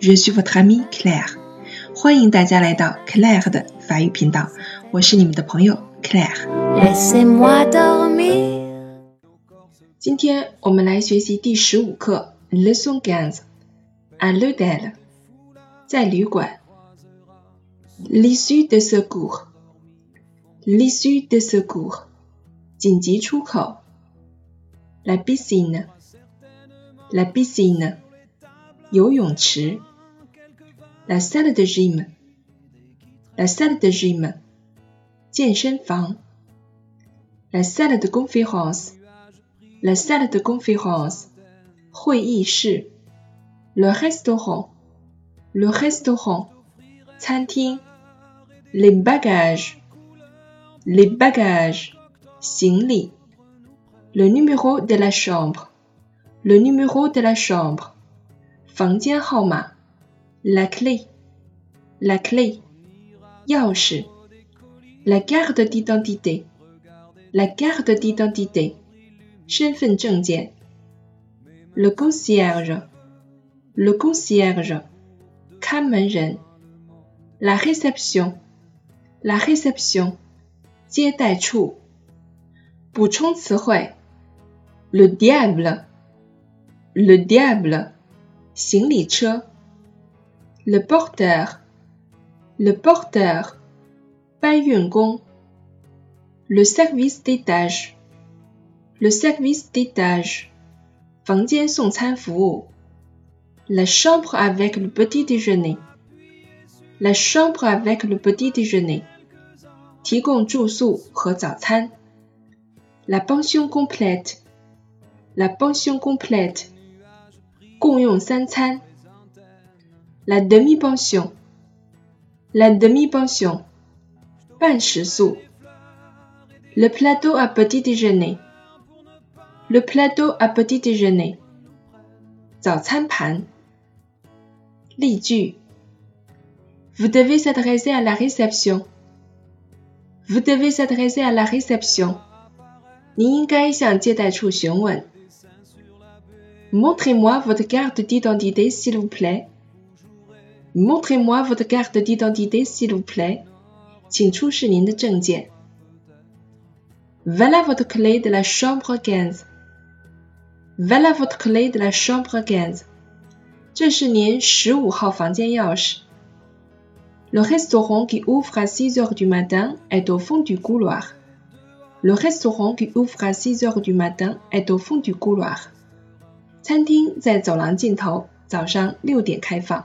Je suis votre amie Claire. 欢迎大家来到 Claire 的法语频道，我是你们的朋友 Claire what do me。今天我们来学习第十五课 Leçon quinze à l'hôtel，在旅馆。L'issue de secours，l'issue de secours，紧急出口。La piscine，la piscine。游泳池，la salle de gym，la salle de gym，健身房，la salle de conférence，la salle de conférence，会议室，le restaurant，le restaurant，餐厅，les bagages，les bagages，行李，le numéro de la chambre，le numéro de la chambre。 房间号码，la clé，la clé，钥匙，la carte d'identité，la carte d'identité，身份证件，le concierge，le concierge，看门人，la réception，la réception，接待处。补充词汇，le diable，le diable。 行李车，le porteur，le porteur，搬运工，le service d'étage，le service d'étage，房间送餐服务，la chambre avec le petit déjeuner，la chambre avec le petit déjeuner，提供住宿和早餐，la pension complète，la pension complète。 共用三餐，la demi pension，la demi pension，半时宿，le plateau à petit déjeuner，le plateau à petit déjeuner，早餐盘。例句：Vous devez s'adresser à la réception。Vous devez s'adresser à la réception。您应该向接待处询问。 Montrez-moi votre carte d'identité, s'il vous plaît. Montrez-moi votre carte d'identité, s'il vous plaît. Voilà votre clé de la chambre 15. Voilà votre clé de la chambre 15. Le restaurant qui ouvre à 6 heures du matin est au fond du couloir. Le restaurant qui ouvre à 6 heures du matin est au fond du couloir. 餐厅在走廊尽头，早上六点开放。